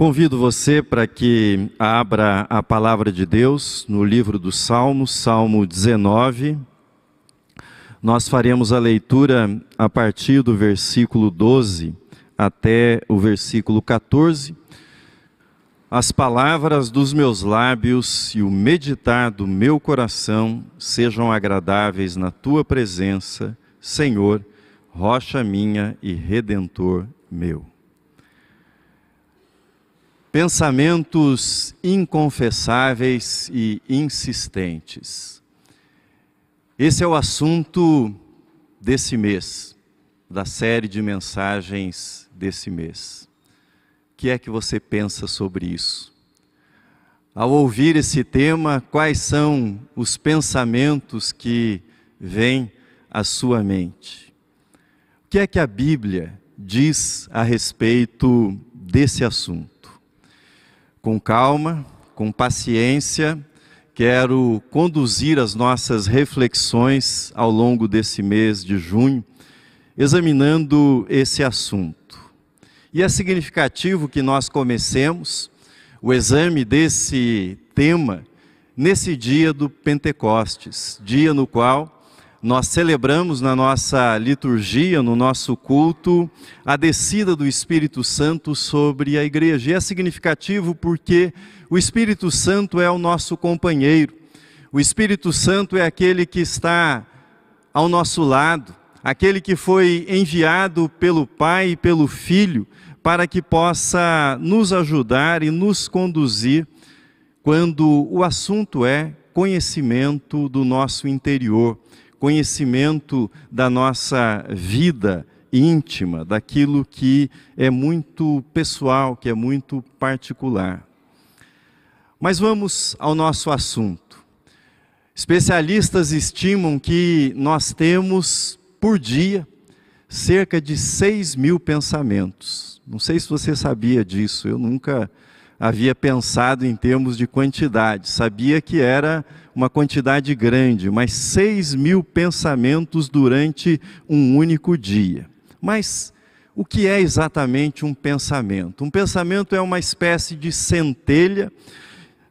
Convido você para que abra a palavra de Deus no livro dos Salmos, Salmo 19. Nós faremos a leitura a partir do versículo 12 até o versículo 14. As palavras dos meus lábios e o meditar do meu coração sejam agradáveis na tua presença, Senhor, rocha minha e redentor meu. Pensamentos inconfessáveis e insistentes. Esse é o assunto desse mês, da série de mensagens desse mês. O que é que você pensa sobre isso? Ao ouvir esse tema, quais são os pensamentos que vêm à sua mente? O que é que a Bíblia diz a respeito desse assunto? Com calma, com paciência, quero conduzir as nossas reflexões ao longo desse mês de junho, examinando esse assunto. E é significativo que nós comecemos o exame desse tema nesse dia do Pentecostes, dia no qual nós celebramos na nossa liturgia, no nosso culto, a descida do Espírito Santo sobre a igreja. E é significativo porque o Espírito Santo é o nosso companheiro, o Espírito Santo é aquele que está ao nosso lado, aquele que foi enviado pelo Pai e pelo Filho para que possa nos ajudar e nos conduzir quando o assunto é conhecimento do nosso interior conhecimento da nossa vida íntima, daquilo que é muito pessoal, que é muito particular. Mas vamos ao nosso assunto. Especialistas estimam que nós temos por dia cerca de 6 mil pensamentos. Não sei se você sabia disso, eu nunca havia pensado em termos de quantidade, sabia que era uma quantidade grande, mas 6 mil pensamentos durante um único dia. Mas o que é exatamente um pensamento? Um pensamento é uma espécie de centelha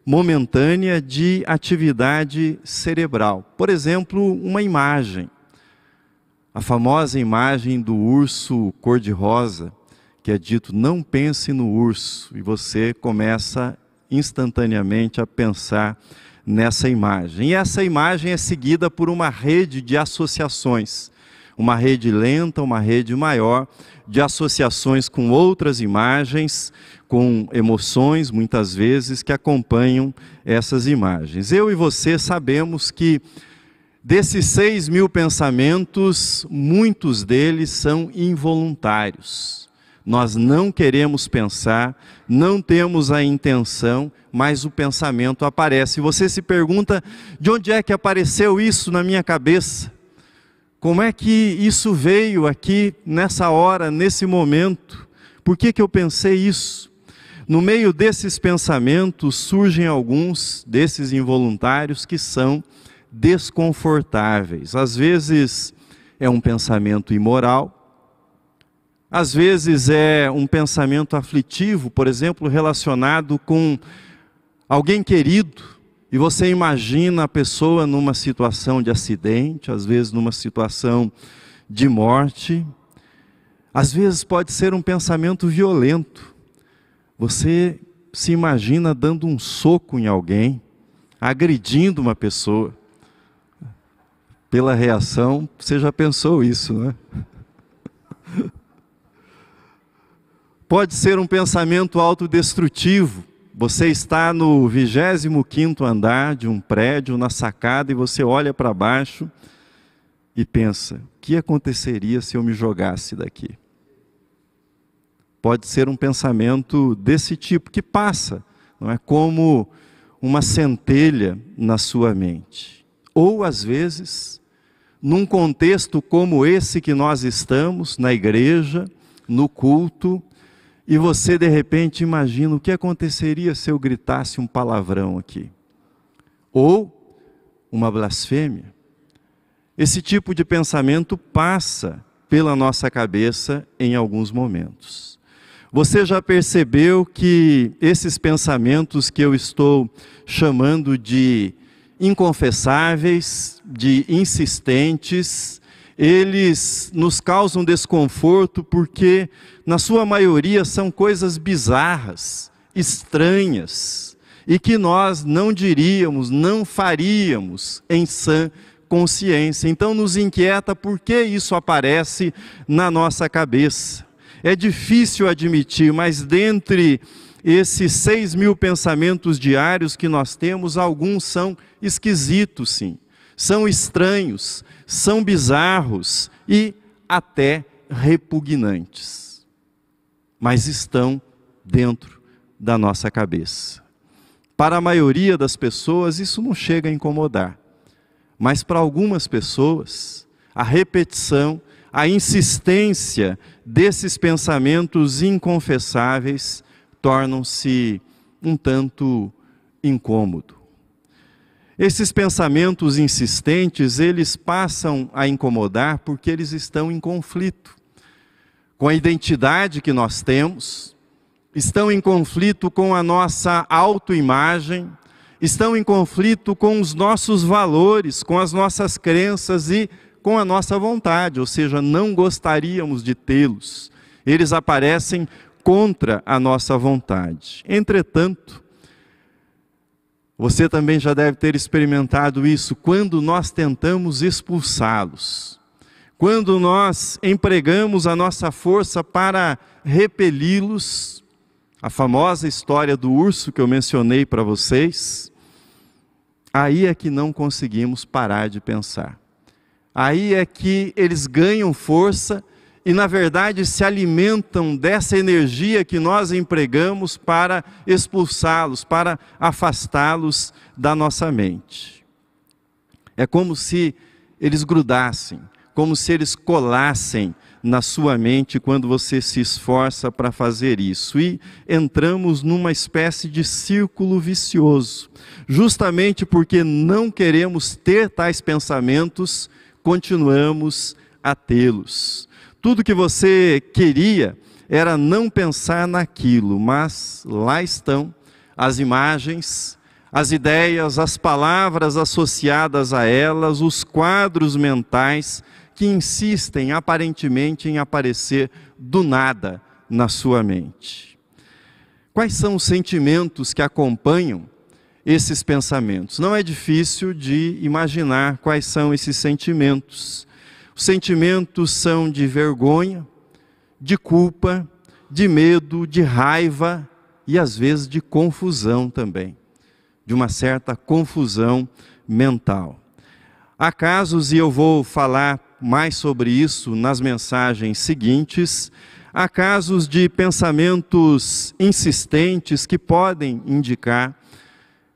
momentânea de atividade cerebral. Por exemplo, uma imagem. A famosa imagem do urso cor-de-rosa, que é dito: não pense no urso, e você começa instantaneamente a pensar nessa imagem. E essa imagem é seguida por uma rede de associações, uma rede lenta, uma rede maior, de associações com outras imagens, com emoções, muitas vezes, que acompanham essas imagens. Eu e você sabemos que desses seis mil pensamentos, muitos deles são involuntários nós não queremos pensar, não temos a intenção, mas o pensamento aparece. E você se pergunta: de onde é que apareceu isso na minha cabeça? Como é que isso veio aqui nessa hora, nesse momento? Por que, que eu pensei isso? No meio desses pensamentos surgem alguns desses involuntários que são desconfortáveis. Às vezes é um pensamento imoral, às vezes é um pensamento aflitivo, por exemplo, relacionado com alguém querido, e você imagina a pessoa numa situação de acidente, às vezes numa situação de morte. Às vezes pode ser um pensamento violento. Você se imagina dando um soco em alguém, agredindo uma pessoa. Pela reação, você já pensou isso, né? Pode ser um pensamento autodestrutivo. Você está no 25 andar de um prédio, na sacada, e você olha para baixo e pensa: o que aconteceria se eu me jogasse daqui? Pode ser um pensamento desse tipo que passa, não é como uma centelha na sua mente. Ou às vezes, num contexto como esse que nós estamos, na igreja, no culto, e você de repente imagina o que aconteceria se eu gritasse um palavrão aqui. Ou uma blasfêmia. Esse tipo de pensamento passa pela nossa cabeça em alguns momentos. Você já percebeu que esses pensamentos que eu estou chamando de inconfessáveis, de insistentes, eles nos causam desconforto porque, na sua maioria, são coisas bizarras, estranhas, e que nós não diríamos, não faríamos em sã consciência. Então, nos inquieta por que isso aparece na nossa cabeça. É difícil admitir, mas dentre esses seis mil pensamentos diários que nós temos, alguns são esquisitos, sim, são estranhos, são bizarros e até repugnantes, mas estão dentro da nossa cabeça. Para a maioria das pessoas, isso não chega a incomodar, mas para algumas pessoas, a repetição a insistência desses pensamentos inconfessáveis tornam-se um tanto incômodo. Esses pensamentos insistentes, eles passam a incomodar porque eles estão em conflito com a identidade que nós temos, estão em conflito com a nossa autoimagem, estão em conflito com os nossos valores, com as nossas crenças e com a nossa vontade, ou seja, não gostaríamos de tê-los. Eles aparecem contra a nossa vontade. Entretanto, você também já deve ter experimentado isso quando nós tentamos expulsá-los. Quando nós empregamos a nossa força para repeli-los, a famosa história do urso que eu mencionei para vocês, aí é que não conseguimos parar de pensar aí é que eles ganham força e, na verdade, se alimentam dessa energia que nós empregamos para expulsá-los, para afastá-los da nossa mente. É como se eles grudassem, como se eles colassem na sua mente quando você se esforça para fazer isso. E entramos numa espécie de círculo vicioso, justamente porque não queremos ter tais pensamentos continuamos a tê-los. Tudo que você queria era não pensar naquilo, mas lá estão as imagens, as ideias, as palavras associadas a elas, os quadros mentais que insistem aparentemente em aparecer do nada na sua mente. Quais são os sentimentos que acompanham esses pensamentos. Não é difícil de imaginar quais são esses sentimentos. Os sentimentos são de vergonha, de culpa, de medo, de raiva e às vezes de confusão também, de uma certa confusão mental. Há casos, e eu vou falar mais sobre isso nas mensagens seguintes, há casos de pensamentos insistentes que podem indicar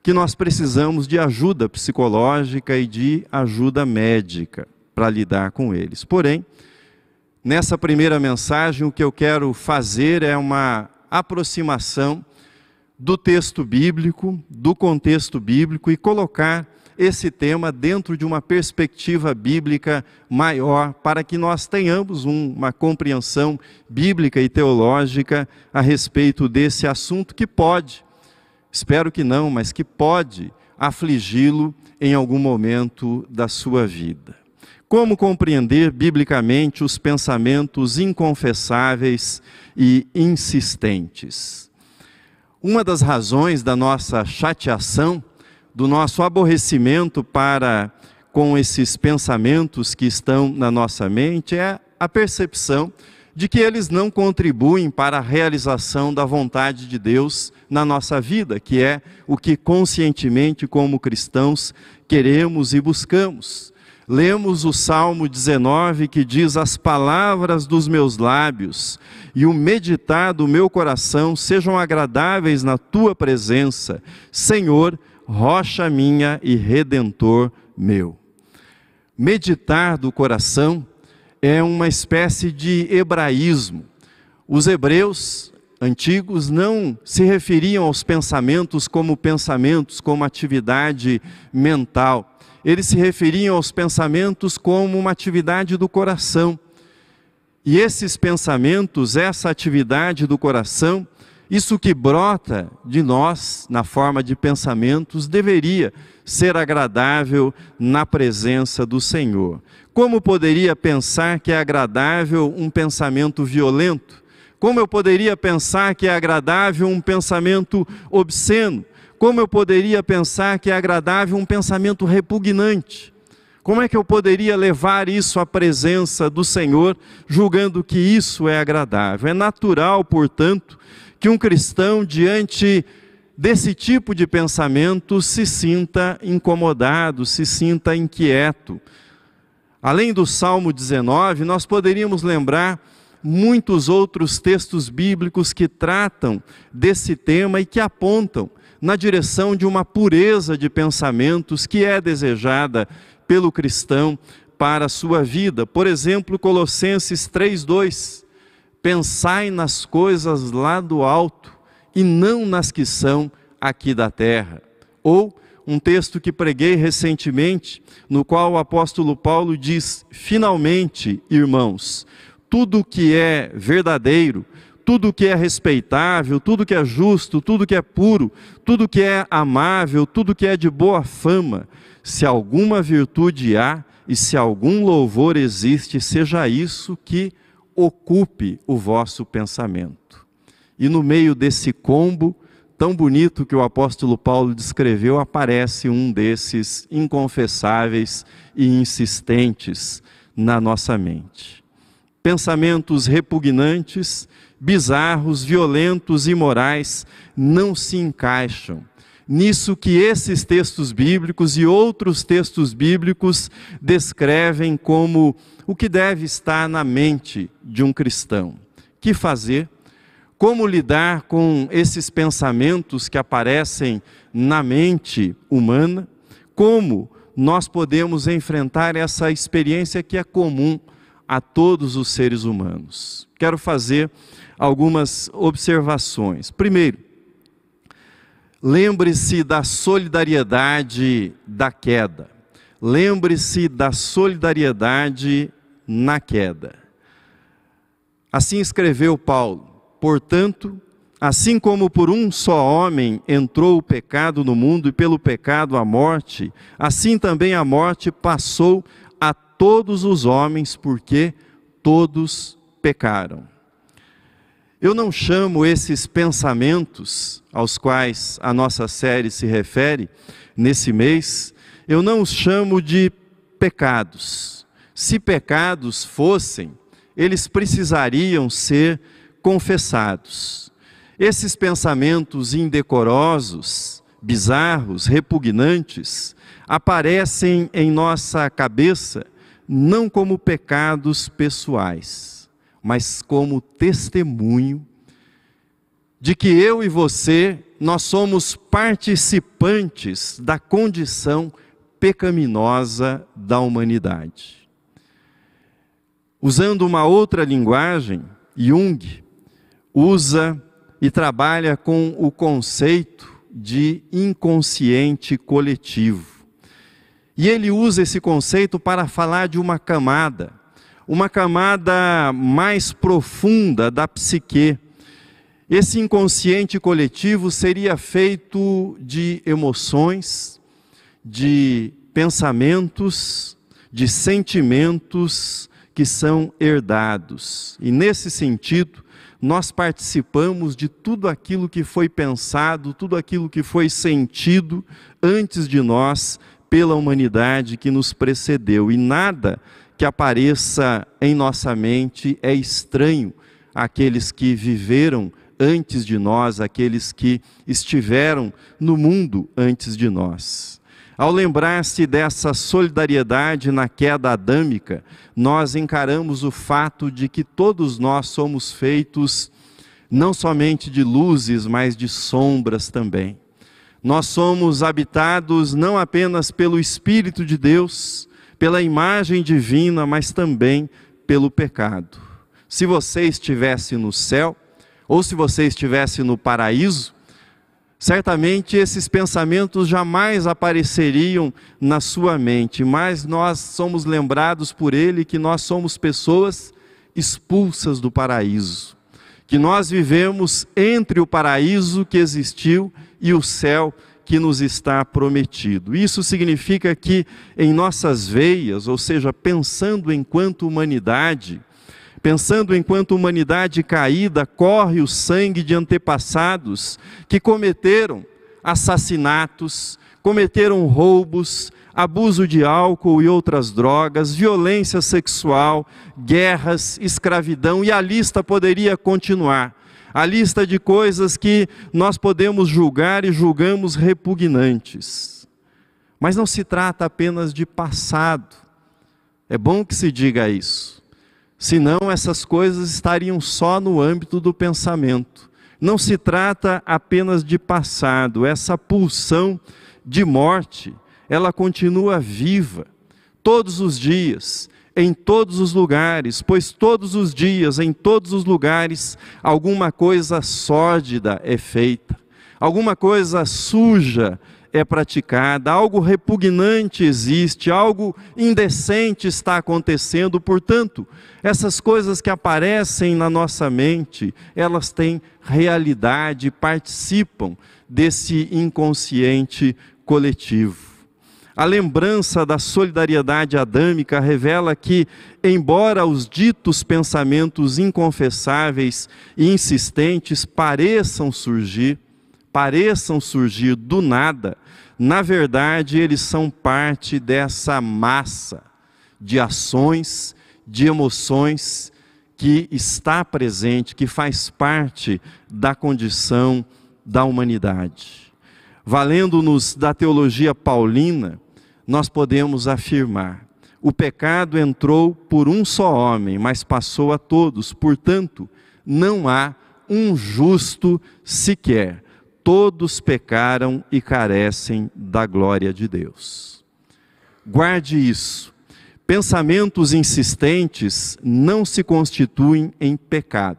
que nós precisamos de ajuda psicológica e de ajuda médica para lidar com eles. Porém, nessa primeira mensagem, o que eu quero fazer é uma aproximação do texto bíblico, do contexto bíblico e colocar esse tema dentro de uma perspectiva bíblica maior, para que nós tenhamos uma compreensão bíblica e teológica a respeito desse assunto que pode espero que não, mas que pode afligi-lo em algum momento da sua vida. Como compreender biblicamente os pensamentos inconfessáveis e insistentes? Uma das razões da nossa chateação, do nosso aborrecimento para com esses pensamentos que estão na nossa mente é a percepção de que eles não contribuem para a realização da vontade de Deus na nossa vida, que é o que conscientemente, como cristãos, queremos e buscamos. Lemos o Salmo 19 que diz: As palavras dos meus lábios e o meditar do meu coração sejam agradáveis na tua presença, Senhor, rocha minha e redentor meu. Meditar do coração é uma espécie de hebraísmo. Os hebreus antigos não se referiam aos pensamentos como pensamentos, como atividade mental. Eles se referiam aos pensamentos como uma atividade do coração. E esses pensamentos, essa atividade do coração, isso que brota de nós na forma de pensamentos, deveria ser agradável na presença do Senhor. Como poderia pensar que é agradável um pensamento violento? Como eu poderia pensar que é agradável um pensamento obsceno? Como eu poderia pensar que é agradável um pensamento repugnante? Como é que eu poderia levar isso à presença do Senhor, julgando que isso é agradável? É natural, portanto, que um cristão, diante desse tipo de pensamento, se sinta incomodado, se sinta inquieto. Além do Salmo 19, nós poderíamos lembrar muitos outros textos bíblicos que tratam desse tema e que apontam na direção de uma pureza de pensamentos que é desejada pelo cristão para a sua vida. Por exemplo, Colossenses 3:2 Pensai nas coisas lá do alto e não nas que são aqui da terra. Ou um texto que preguei recentemente, no qual o apóstolo Paulo diz: Finalmente, irmãos, tudo que é verdadeiro, tudo que é respeitável, tudo que é justo, tudo que é puro, tudo que é amável, tudo que é de boa fama, se alguma virtude há e se algum louvor existe, seja isso que ocupe o vosso pensamento. E no meio desse combo tão bonito que o apóstolo Paulo descreveu, aparece um desses inconfessáveis e insistentes na nossa mente. Pensamentos repugnantes, bizarros, violentos, imorais não se encaixam nisso que esses textos bíblicos e outros textos bíblicos descrevem como o que deve estar na mente de um cristão. Que fazer? Como lidar com esses pensamentos que aparecem na mente humana? Como nós podemos enfrentar essa experiência que é comum a todos os seres humanos? Quero fazer algumas observações. Primeiro, lembre-se da solidariedade da queda. Lembre-se da solidariedade na queda. Assim escreveu Paulo: Portanto, assim como por um só homem entrou o pecado no mundo e pelo pecado a morte, assim também a morte passou todos os homens, porque todos pecaram. Eu não chamo esses pensamentos aos quais a nossa série se refere nesse mês, eu não os chamo de pecados. Se pecados fossem, eles precisariam ser confessados. Esses pensamentos indecorosos, bizarros, repugnantes, aparecem em nossa cabeça não como pecados pessoais, mas como testemunho de que eu e você, nós somos participantes da condição pecaminosa da humanidade. Usando uma outra linguagem, Jung usa e trabalha com o conceito de inconsciente coletivo. E ele usa esse conceito para falar de uma camada, uma camada mais profunda da psique. Esse inconsciente coletivo seria feito de emoções, de pensamentos, de sentimentos que são herdados. E nesse sentido, nós participamos de tudo aquilo que foi pensado, tudo aquilo que foi sentido antes de nós pela humanidade que nos precedeu. E nada que apareça em nossa mente é estranho àqueles que viveram antes de nós, àqueles que estiveram no mundo antes de nós. Ao lembrar-se dessa solidariedade na queda adâmica, nós encaramos o fato de que todos nós somos feitos não somente de luzes, mas de sombras também. Nós somos habitados não apenas pelo Espírito de Deus, pela imagem divina, mas também pelo pecado. Se você estivesse no céu, ou se você estivesse no paraíso, certamente esses pensamentos jamais apareceriam na sua mente, mas nós somos lembrados por ele que nós somos pessoas expulsas do paraíso, que nós vivemos entre o paraíso que existiu e o céu que nos está prometido. Isso significa que em nossas veias, ou seja, pensando enquanto humanidade, pensando enquanto humanidade caída, corre o sangue de antepassados que cometeram assassinatos, cometeram roubos, abuso de álcool e outras drogas, violência sexual, guerras, escravidão, e a lista poderia continuar. A lista de coisas que nós podemos julgar e julgamos repugnantes. Mas não se trata apenas de passado. É bom que se diga isso. Senão essas coisas estariam só no âmbito do pensamento. Não se trata apenas de passado, essa pulsão de morte, ela continua viva todos os dias, em todos os lugares, pois todos os dias, em todos os lugares, alguma coisa sórdida é feita, alguma coisa suja é praticada, algo repugnante existe, algo indecente está acontecendo. Portanto, essas coisas que aparecem na nossa mente, elas têm realidade, participam desse inconsciente coletivo. A lembrança da solidariedade adâmica revela que, embora os ditos pensamentos inconfessáveis e insistentes pareçam surgir, pareçam surgir do nada, na verdade eles são parte dessa massa de ações, de emoções que está presente, que faz parte da condição da humanidade. Valendo-nos da teologia paulina, nós podemos afirmar: o pecado entrou por um só homem, mas passou a todos, portanto, não há um justo sequer todos pecaram e carecem da glória de Deus. Guarde isso. Pensamentos insistentes não se constituem em pecado,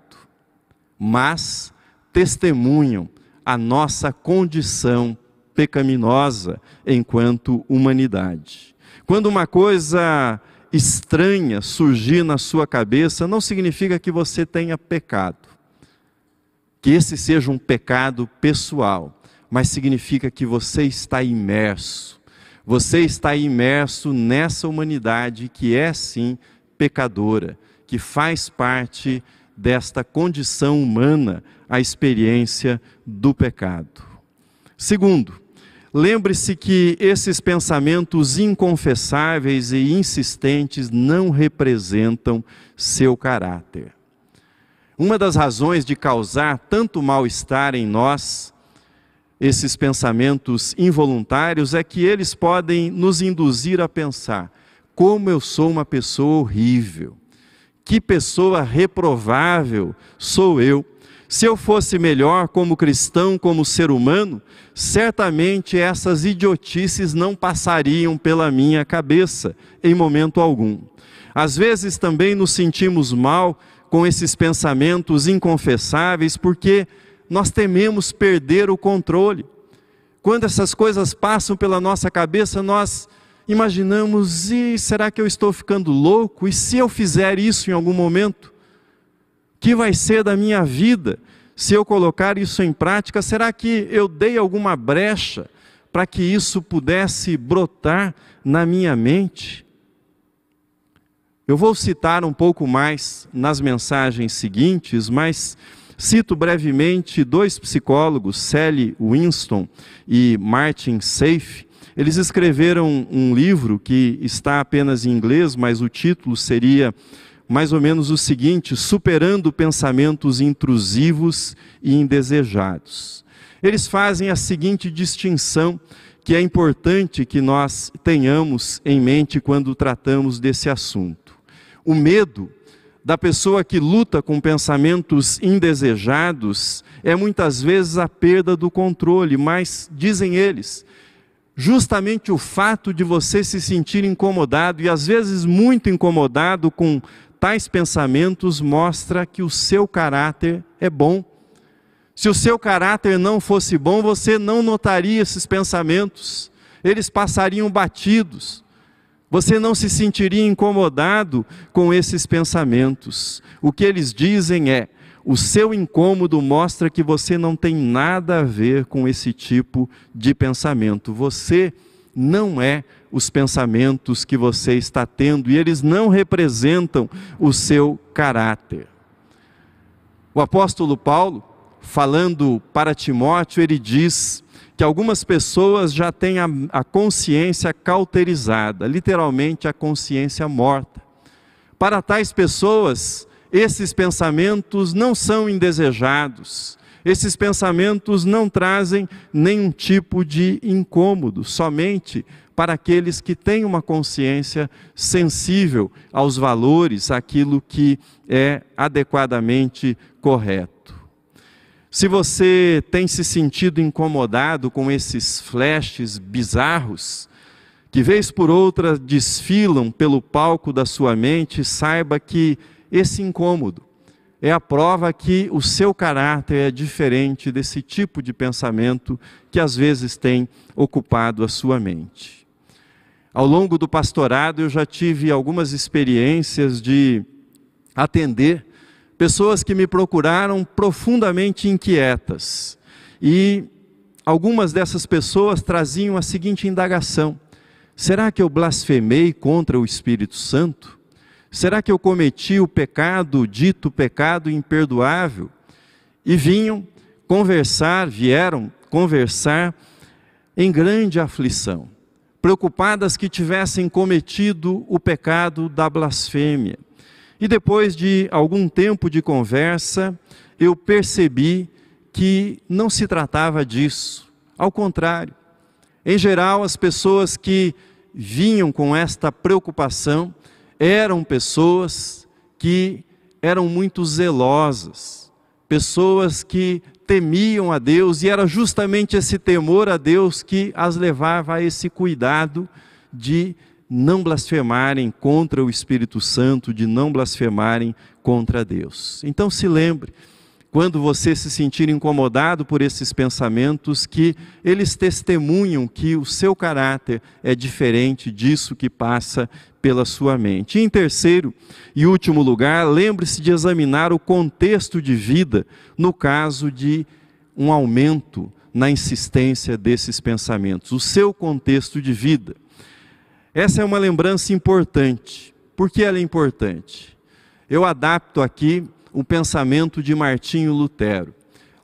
mas testemunham a nossa condição pecaminosa enquanto humanidade. Quando uma coisa estranha surgir na sua cabeça, não significa que você tenha pecado que esse seja um pecado pessoal, mas significa que você está imerso. Você está imerso nessa humanidade que é sim pecadora, que faz parte desta condição humana, a experiência do pecado. Segundo, lembre-se que esses pensamentos inconfessáveis e insistentes não representam seu caráter. Uma das razões de causar tanto mal-estar em nós, esses pensamentos involuntários, é que eles podem nos induzir a pensar: como eu sou uma pessoa horrível, que pessoa reprovável sou eu. Se eu fosse melhor como cristão, como ser humano, certamente essas idiotices não passariam pela minha cabeça em momento algum. Às vezes também nos sentimos mal com esses pensamentos inconfessáveis, porque nós tememos perder o controle. Quando essas coisas passam pela nossa cabeça, nós imaginamos: e será que eu estou ficando louco? E se eu fizer isso em algum momento? Que vai ser da minha vida se eu colocar isso em prática? Será que eu dei alguma brecha para que isso pudesse brotar na minha mente? Eu vou citar um pouco mais nas mensagens seguintes, mas cito brevemente dois psicólogos, Sally Winston e Martin Seif. Eles escreveram um livro que está apenas em inglês, mas o título seria mais ou menos o seguinte: Superando pensamentos intrusivos e indesejados. Eles fazem a seguinte distinção que é importante que nós tenhamos em mente quando tratamos desse assunto o medo da pessoa que luta com pensamentos indesejados é muitas vezes a perda do controle, mas, dizem eles, justamente o fato de você se sentir incomodado e às vezes muito incomodado com tais pensamentos mostra que o seu caráter é bom. Se o seu caráter não fosse bom, você não notaria esses pensamentos, eles passariam batidos Você não se sentiria incomodado com esses pensamentos. O que eles dizem é: o seu incômodo mostra que você não tem nada a ver com esse tipo de pensamento. Você não é os pensamentos que você está tendo e eles não representam o seu caráter. O apóstolo Paulo, falando para Timóteo, ele diz que algumas pessoas já têm a, a consciência cauterizada, literalmente a consciência morta. Para tais pessoas, esses pensamentos não são indesejados, esses pensamentos não trazem nenhum tipo de incômodo, somente para aqueles que têm uma consciência sensível aos valores, aquilo que é adequadamente correto. Se você tem se sentido incomodado com esses flashes bizarros, que vez por outra desfilam pelo palco da sua mente, saiba que esse incômodo é a prova que o seu caráter é diferente desse tipo de pensamento que às vezes tem ocupado a sua mente. Ao longo do pastorado, eu já tive algumas experiências de atender pessoas que me procuraram profundamente inquietas. E algumas dessas pessoas traziam a seguinte indagação: será que eu blasfemei contra o Espírito Santo? Será que eu cometi o pecado, dito pecado imperdoável? E vinham conversar, vieram conversar em grande aflição, preocupadas que tivessem cometido o pecado da blasfêmia. E depois de algum tempo de conversa, eu percebi que não se tratava disso. Ao contrário, em geral, as pessoas que vinham com esta preocupação eram pessoas que eram muito zelosas, pessoas que temiam a Deus, e era justamente esse temor a Deus que as levava a esse cuidado de não blasfemarem contra o Espírito Santo, de não blasfemarem contra Deus. Então se lembre, quando você se sentir incomodado por esses pensamentos, que eles testemunham que o seu caráter é diferente disso que passa pela sua mente. E em terceiro e último lugar, lembre-se de examinar o contexto de vida no caso de um aumento na insistência desses pensamentos, o seu contexto de vida. Essa é uma lembrança importante. Por que ela é importante? Eu adapto aqui o pensamento de Martinho Lutero.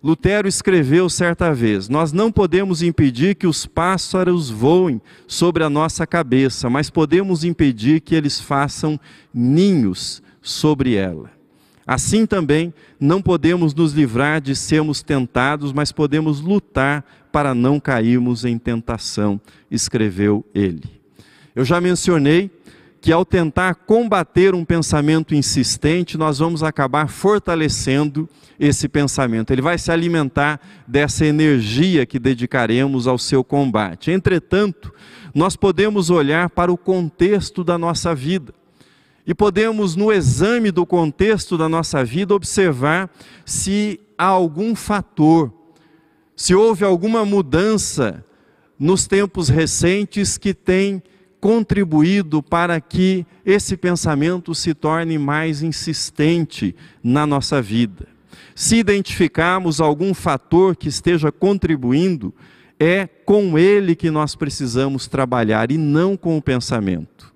Lutero escreveu certa vez: Nós não podemos impedir que os pássaros voem sobre a nossa cabeça, mas podemos impedir que eles façam ninhos sobre ela. Assim também, não podemos nos livrar de sermos tentados, mas podemos lutar para não cairmos em tentação, escreveu ele. Eu já mencionei que ao tentar combater um pensamento insistente, nós vamos acabar fortalecendo esse pensamento. Ele vai se alimentar dessa energia que dedicaremos ao seu combate. Entretanto, nós podemos olhar para o contexto da nossa vida. E podemos, no exame do contexto da nossa vida, observar se há algum fator, se houve alguma mudança nos tempos recentes que tem contribuído para que esse pensamento se torne mais insistente na nossa vida. Se identificarmos algum fator que esteja contribuindo, é com ele que nós precisamos trabalhar e não com o pensamento.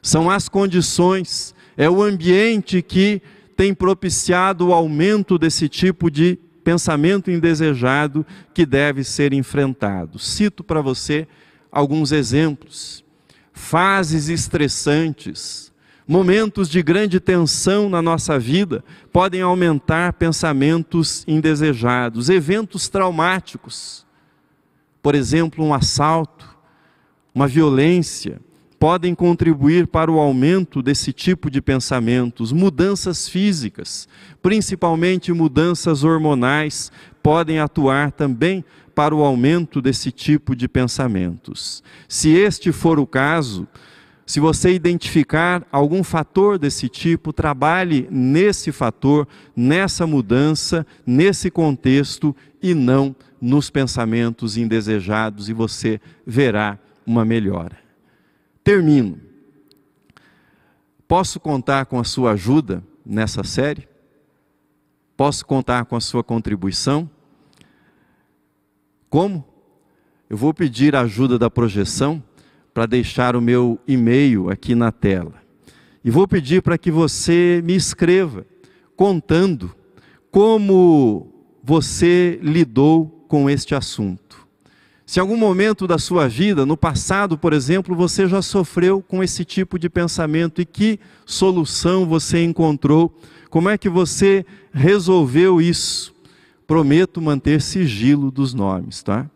São as condições, é o ambiente que tem propiciado o aumento desse tipo de pensamento indesejado que deve ser enfrentado. Cito para você alguns exemplos fases estressantes, momentos de grande tensão na nossa vida podem aumentar pensamentos indesejados, eventos traumáticos, por exemplo, um assalto, uma violência, podem contribuir para o aumento desse tipo de pensamentos. Mudanças físicas, principalmente mudanças hormonais, podem atuar também para o aumento desse tipo de pensamentos. Se este for o caso, se você identificar algum fator desse tipo, trabalhe nesse fator, nessa mudança, nesse contexto e não nos pensamentos indesejados, e você verá uma melhora. Termino Posso contar com a sua ajuda nessa série? Posso contar com a sua contribuição? Como? Eu vou pedir a ajuda da projeção para deixar o meu e-mail aqui na tela. E vou pedir para que você me escreva contando como você lidou com este assunto. Se algum momento da sua vida, no passado, por exemplo, você já sofreu com esse tipo de pensamento e que solução você encontrou, como é que você resolveu isso? Prometo manter sigilo dos nomes, tá?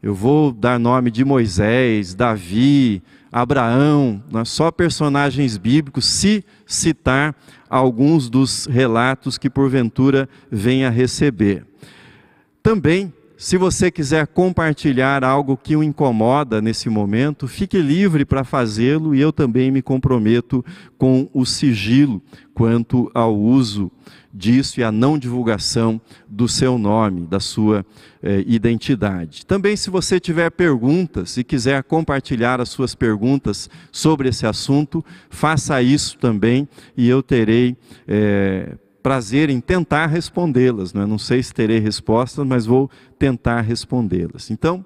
Eu vou dar nome de Moisés, Davi, Abraão, né? só personagens bíblicos, se citar alguns dos relatos que porventura venha receber. Também, se você quiser compartilhar algo que o incomoda nesse momento, fique livre para fazê-lo e eu também me comprometo com o sigilo quanto ao uso disso e a não divulgação do seu nome, da sua eh, identidade. Também, se você tiver perguntas e quiser compartilhar as suas perguntas sobre esse assunto, faça isso também e eu terei eh, prazer em tentar respondê-las. Né? Não sei se terei respostas, mas vou tentar respondê-las. Então,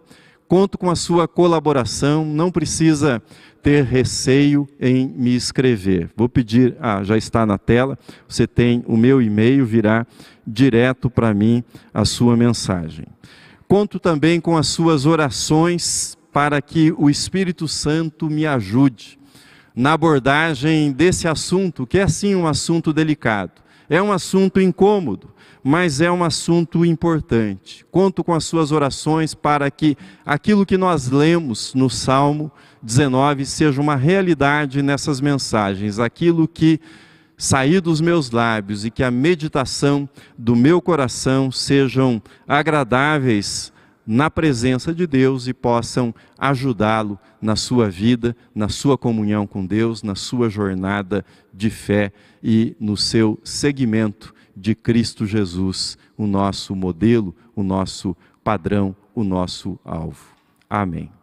conto com a sua colaboração, não precisa ter receio em me escrever. Vou pedir, ah, já está na tela, você tem o meu e-mail, virá direto para mim a sua mensagem. Conto também com as suas orações para que o Espírito Santo me ajude na abordagem desse assunto, que é sim um assunto delicado. É um assunto incômodo, mas é um assunto importante. Conto com as suas orações para que aquilo que nós lemos no Salmo 19 seja uma realidade nessas mensagens, aquilo que sair dos meus lábios e que a meditação do meu coração sejam agradáveis na presença de Deus e possam ajudá-lo na sua vida, na sua comunhão com Deus, na sua jornada de fé e no seu seguimento de Cristo Jesus, o nosso modelo, o nosso padrão, o nosso alvo. Amém.